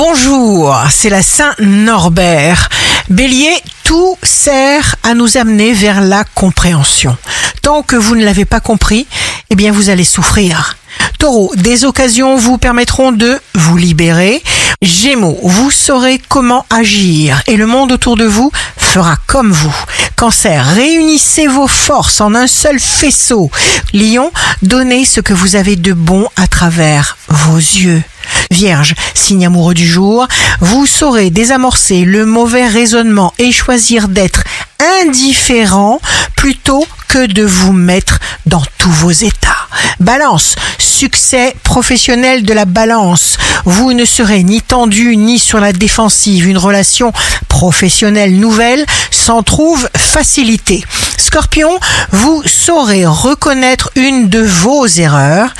Bonjour, c'est la Saint-Norbert. Bélier, tout sert à nous amener vers la compréhension. Tant que vous ne l'avez pas compris, eh bien vous allez souffrir. Taureau, des occasions vous permettront de vous libérer. Gémeaux, vous saurez comment agir et le monde autour de vous fera comme vous. Cancer, réunissez vos forces en un seul faisceau. Lion, donnez ce que vous avez de bon à travers vos yeux. Vierge, signe amoureux du jour, vous saurez désamorcer le mauvais raisonnement et choisir d'être indifférent plutôt que de vous mettre dans tous vos états. Balance, succès professionnel de la balance. Vous ne serez ni tendu ni sur la défensive. Une relation professionnelle nouvelle s'en trouve facilitée. Scorpion, vous saurez reconnaître une de vos erreurs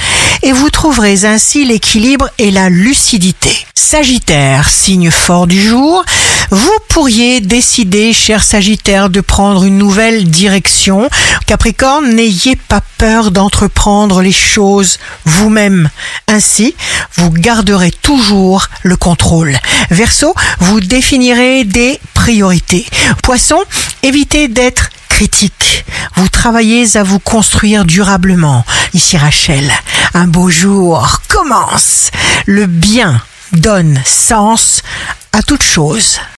et vous trouverez ainsi l'équilibre et la lucidité. Sagittaire, signe fort du jour, vous pourriez décider, cher Sagittaire, de prendre une nouvelle direction. Capricorne, n'ayez pas peur d'entreprendre les choses vous-même. Ainsi, vous garderez toujours le contrôle. Verseau, vous définirez des priorités. Poisson, évitez d'être critique. Vous travaillez à vous construire durablement. Ici Rachel, un beau jour commence. Le bien donne sens à toute chose.